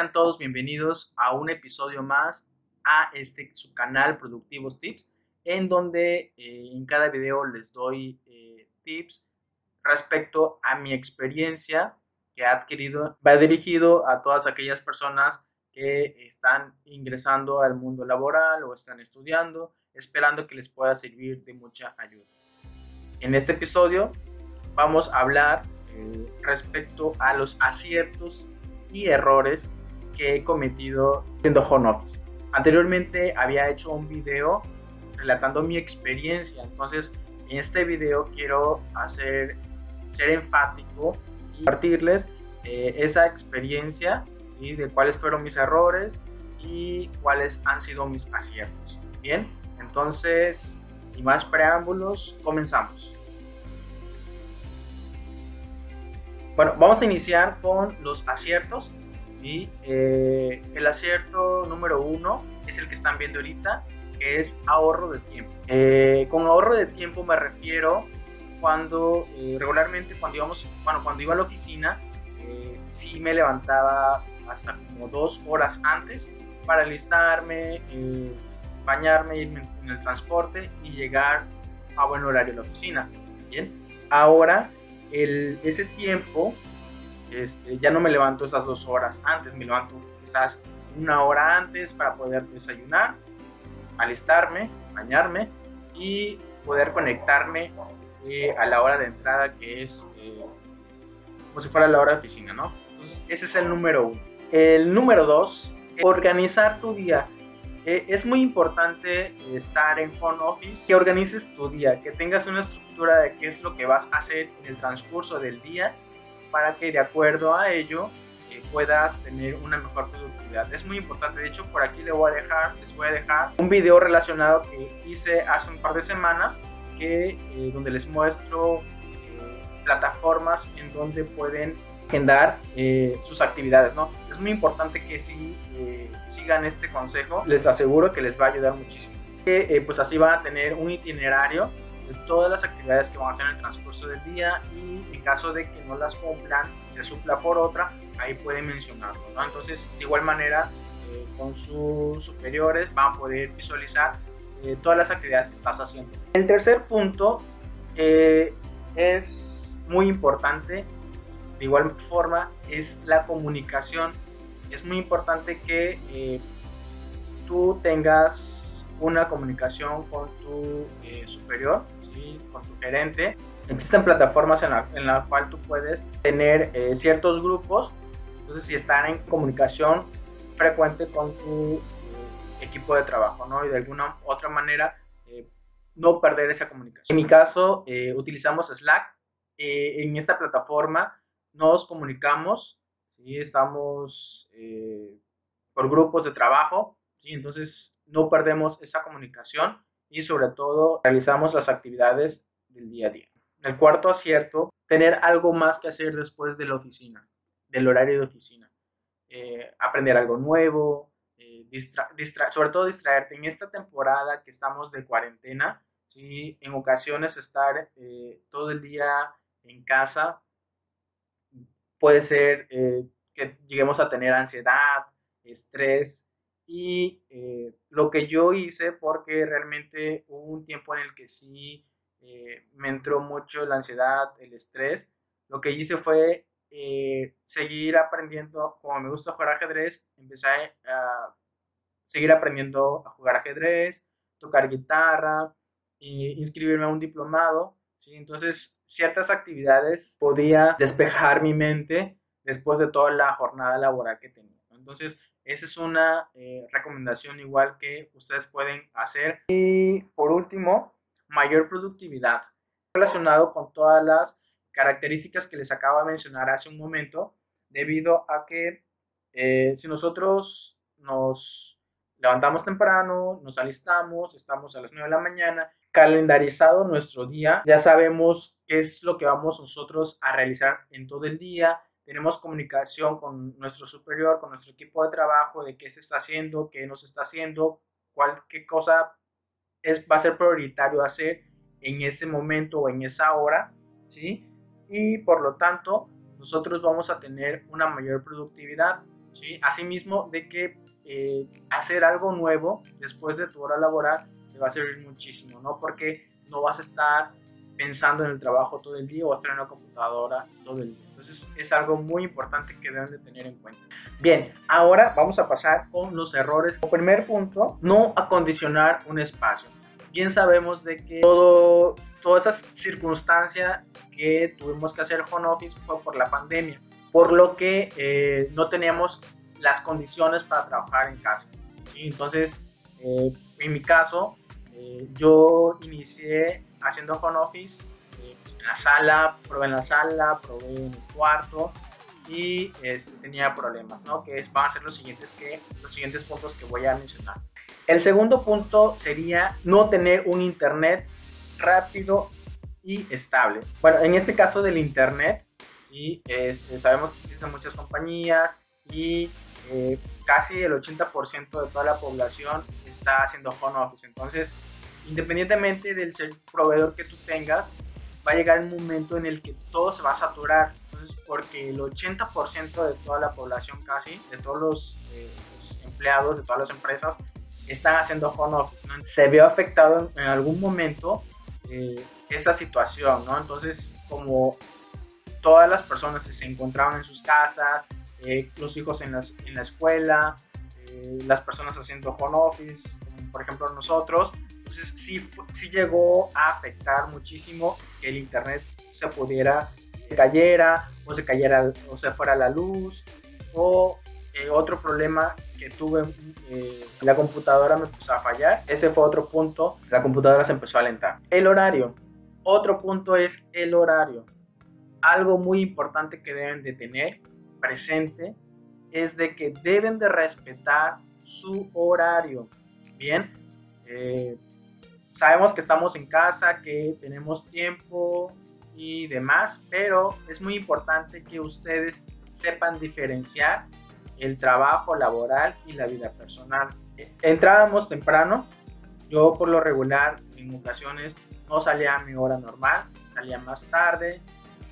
sean todos bienvenidos a un episodio más a este su canal Productivos Tips, en donde eh, en cada video les doy eh, tips respecto a mi experiencia que he adquirido. Va dirigido a todas aquellas personas que están ingresando al mundo laboral o están estudiando, esperando que les pueda servir de mucha ayuda. En este episodio vamos a hablar eh, respecto a los aciertos y errores he cometido siendo home. Anteriormente había hecho un video relatando mi experiencia, entonces en este video quiero hacer ser enfático y compartirles eh, esa experiencia y de cuáles fueron mis errores y cuáles han sido mis aciertos. Bien, entonces, sin más preámbulos, comenzamos. Bueno, vamos a iniciar con los aciertos. Y eh, el acierto número uno es el que están viendo ahorita, que es ahorro de tiempo. Eh, con ahorro de tiempo me refiero cuando eh, regularmente cuando íbamos, bueno, cuando iba a la oficina, sí me levantaba hasta como dos horas antes para alistarme, bañarme, irme en el transporte y llegar a buen horario a la oficina. Bien, ahora el, ese tiempo este, ya no me levanto esas dos horas antes, me levanto quizás una hora antes para poder desayunar, alistarme, bañarme y poder conectarme eh, a la hora de entrada que es eh, como si fuera la hora de oficina, ¿no? Ese es el número uno. El número dos, organizar tu día. Eh, es muy importante estar en home office, que organices tu día, que tengas una estructura de qué es lo que vas a hacer en el transcurso del día para que de acuerdo a ello eh, puedas tener una mejor productividad. Es muy importante, de hecho por aquí les voy a dejar, les voy a dejar un video relacionado que hice hace un par de semanas que, eh, donde les muestro plataformas en donde pueden agendar sus actividades. ¿no? Es muy importante que si este consejo, les aseguro que les va a ayudar muchísimo. Eh, pues así van a tener un itinerario todas las actividades que van a hacer en el transcurso del día y en caso de que no las cumplan, se supla por otra, ahí pueden mencionarlo. Entonces, de igual manera, eh, con sus superiores van a poder visualizar eh, todas las actividades que estás haciendo. El tercer punto es muy importante, de igual forma, es la comunicación es muy importante que eh, tú tengas una comunicación con tu eh, con tu gerente. Existen plataformas en la, en la cual tú puedes tener eh, ciertos grupos, entonces si están en comunicación frecuente con tu equipo de trabajo, ¿no? Y de alguna otra manera no perder esa comunicación. En mi caso, utilizamos Slack. en esta plataforma nos comunicamos ¿sí? estamos eh, por grupos de trabajo, ¿sí? entonces no perdemos esa comunicación y sobre todo realizamos las actividades del día a día. El cuarto acierto, tener algo más que hacer después de la oficina, del horario de oficina. Eh, aprender algo nuevo, eh, sobre todo distraerte. En esta temporada que estamos de cuarentena, ¿sí? en ocasiones estar todo el día en casa puede ser eh, que lleguemos a tener ansiedad, estrés y eh, lo que yo hice porque realmente hubo un tiempo en el que sí eh, me entró mucho la ansiedad, el estrés, lo que hice fue seguir aprendiendo, como me gusta jugar ajedrez, empecé a seguir aprendiendo a jugar ajedrez, tocar guitarra, e inscribirme a un diplomado, ¿sí? Entonces ciertas actividades podía despejar mi mente después de toda la jornada laboral que tenía. Entonces, esa es una eh, recomendación igual que ustedes pueden hacer. Y por último, mayor productividad. Relacionado con todas las características que les acabo de mencionar hace un momento, debido a que eh, si nosotros nos levantamos temprano, nos alistamos, estamos a las 9 de la mañana, calendarizado nuestro día, ya sabemos qué es lo que vamos nosotros a realizar en todo el día, tenemos comunicación con nuestro superior, con nuestro equipo de trabajo, de qué se está haciendo, qué nos está haciendo, cuál, qué cosa es, va a ser prioritario hacer en ese momento o en esa hora, ¿sí? Y por lo tanto, nosotros vamos a tener una mayor productividad. ¿sí? Asimismo, de que eh, hacer algo nuevo después de tu hora laboral te va a servir muchísimo, ¿no? Porque no vas a estar pensando en el trabajo todo el día o estar en la computadora todo el día. Entonces es algo muy importante que deben de tener en cuenta. Bien, ahora vamos a pasar con los errores. Como primer punto, no acondicionar un espacio. Bien sabemos de que todo, toda esa circunstancia que tuvimos que hacer home office fue por la pandemia, por lo que eh, no teníamos las condiciones para trabajar en casa. Entonces, eh, en mi caso, eh, yo inicié haciendo home office eh, en la sala, probé en la sala, probé en el cuarto y este, tenía problemas, ¿no? Que van a ser los siguientes, que, los siguientes puntos que voy a mencionar. El segundo punto sería no tener un internet rápido y estable. Bueno, en este caso del internet, y este, sabemos que existen muchas compañías y eh, casi el 80% de toda la población está haciendo home office. Entonces, independientemente del proveedor que tú tengas, va a llegar un momento en el que todo se va a saturar. Entonces, porque el 80% de toda la población casi, de todos los, eh, empleados, de todas las empresas, están haciendo home office. Se vio afectado en, algún momento eh, esta situación, ¿no? Entonces, como todas las personas se encontraban en sus casas, eh, los hijos en, en la escuela, las personas haciendo home office, como por ejemplo nosotros, sí, llegó a afectar muchísimo que el internet se pudiera, se cayera o se cayera o se fuera la luz o eh, otro problema que tuve, eh, la computadora me empezó a fallar. Ese fue otro punto, la computadora se empezó a alentar. El horario. Otro punto es el horario. Algo muy importante que deben de tener presente es de que deben de respetar su horario. Bien, eh, sabemos que estamos en casa, que tenemos tiempo y demás, pero es muy importante que ustedes sepan diferenciar el trabajo laboral y la vida personal. Entrábamos temprano, yo por lo regular en ocasiones no salía a mi hora normal, salía más tarde,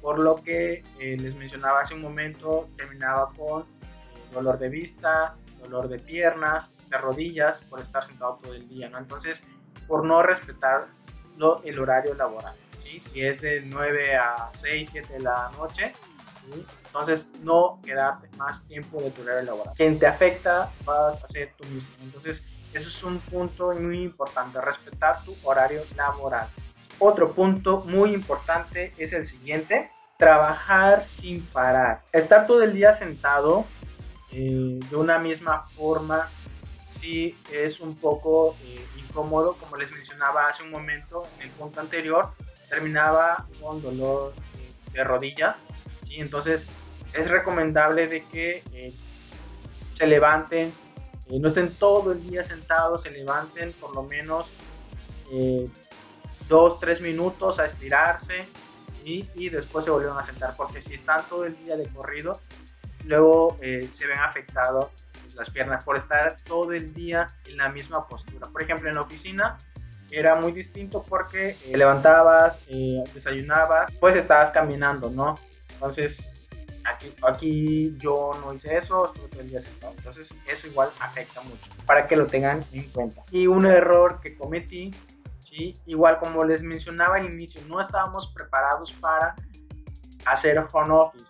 por lo que eh, les mencionaba hace un momento, terminaba con eh, dolor de vista, dolor de piernas, de rodillas, por estar sentado todo el día, ¿no? Entonces, por no respetar el horario laboral. Si es de 9 a 6, 7 de la noche, entonces no quedarte más tiempo de tu horario laboral. Quien te afecta vas a ser tú mismo. Entonces, eso es un punto muy importante, respetar tu horario laboral. Otro punto muy importante es el siguiente, trabajar sin parar. Estar todo el día sentado eh, de una misma forma sí es un poco eh, incómodo, como les mencionaba hace un momento en el punto anterior, terminaba con dolor eh, de rodilla, y entonces es recomendable de que eh, se levanten, no estén todo el día sentados, se levanten por lo menos dos, tres minutos a estirarse y, y, después se vuelven a sentar, porque si están todo el día de corrido, luego se ven afectados las piernas por estar todo el día en la misma postura. Por ejemplo, en la oficina era muy distinto porque eh, levantabas, eh, desayunabas, pues estabas caminando, ¿no? Entonces, aquí, aquí yo no hice eso, estuve todo el día sentado. Entonces, eso igual afecta mucho, para que lo tengan en cuenta. Y un error que cometí, ¿sí? igual como les mencionaba al inicio, no estábamos preparados para hacer home office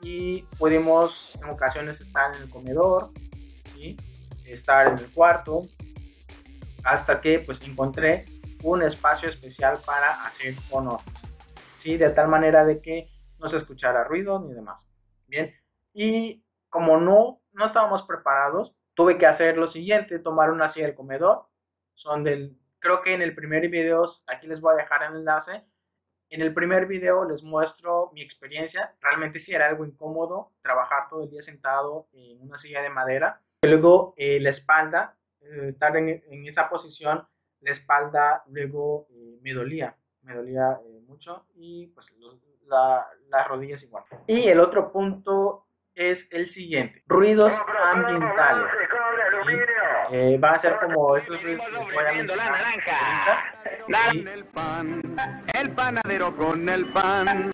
y pudimos en ocasiones estar en el comedor estar en el cuarto, hasta que pues encontré un espacio especial para hacer home ¿sí? De tal manera de que no se escuchara ruido ni demás. Bien, y como no, no estábamos preparados, tuve que hacer lo siguiente, tomar una silla del comedor, son del, creo que en el primer video, aquí les voy a dejar el enlace, en el primer video les muestro mi experiencia, realmente sí era algo incómodo trabajar todo el día sentado en una silla de madera, Luego eh, la espalda, eh, estar en, esa posición, la espalda luego eh, me dolía, me dolía mucho y pues las rodillas igual. Y el otro punto es el siguiente, ruidos ambientales. va a ser como estos ruidos la naranja. el pan, el panadero con el pan.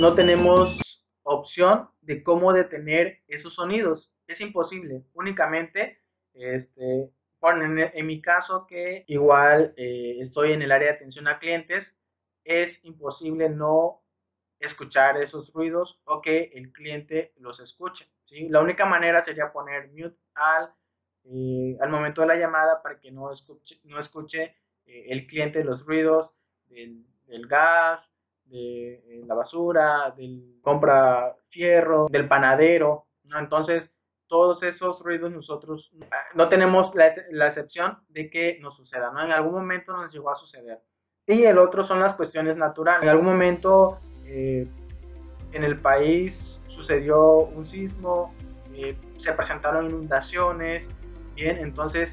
No tenemos opción de cómo detener esos sonidos. Es imposible. Únicamente, este, bueno, en, mi caso que igual eh, estoy en el área de atención a clientes, es imposible no escuchar esos ruidos o que el cliente los escuche. ¿sí? La única manera sería poner mute al, eh, al momento de la llamada para que no escuche, no escuche eh, el cliente los ruidos del, del gas, de la basura, del compra fierro, del panadero. ¿no? Entonces, todos esos ruidos nosotros no tenemos la, la, excepción de que nos suceda. ¿no? En algún momento nos llegó a suceder. Y el otro son las cuestiones naturales. En algún momento eh, en el país sucedió un sismo, eh, se presentaron inundaciones, bien, entonces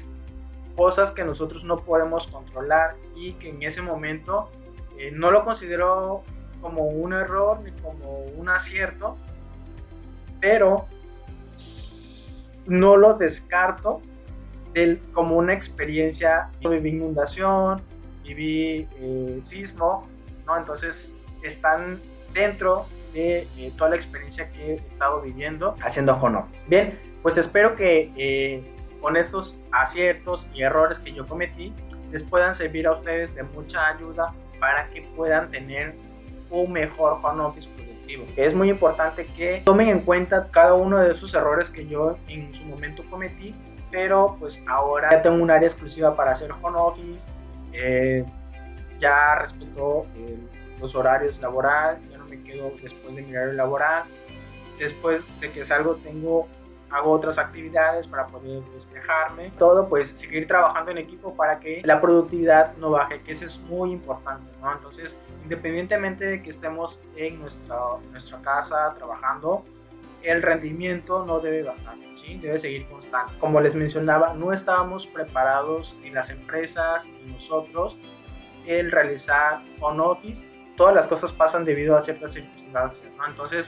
cosas que nosotros no podemos controlar y que en ese momento eh, no lo considero como un error ni como un acierto, pero no lo descarto como una experiencia. Yo viví inundación, viví eh, sismo. Entonces están dentro de eh, toda la experiencia que he estado viviendo haciendo honor. Bien, pues espero que con estos aciertos y errores que yo cometí les puedan servir a ustedes de mucha ayuda para que puedan tener un mejor home office productivo. Es muy importante que tomen en cuenta cada uno de esos errores que yo en su momento cometí, pero pues ahora ya tengo un área exclusiva para hacer home office, eh, ya respeto los horarios laborales, ya no me quedo después de mi horario laboral, después de que salgo tengo hago otras actividades para poder despejarme, todo pues seguir trabajando en equipo para que la productividad no baje, que eso es muy importante, ¿no? Entonces, independientemente de que estemos en nuestra, nuestra casa trabajando, el rendimiento no debe bajar, ¿sí? debe seguir constante. Como les mencionaba, no estábamos preparados ni las empresas ni nosotros el realizar on office. Todas las cosas pasan debido a ciertas circunstancias, ¿no? Entonces,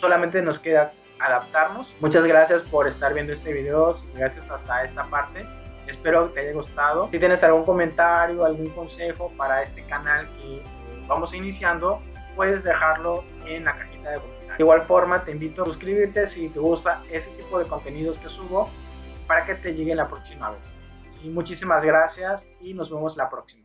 solamente nos queda adaptarnos. Muchas gracias por estar viendo este video, gracias hasta esta parte. Espero que te haya gustado. Si tienes algún comentario, algún consejo para este canal que vamos iniciando, puedes dejarlo en la cajita de comentarios. De igual forma, te invito a suscribirte si te gusta este tipo de contenidos que subo para que te llegue la próxima vez. Y muchísimas gracias y nos vemos la próxima.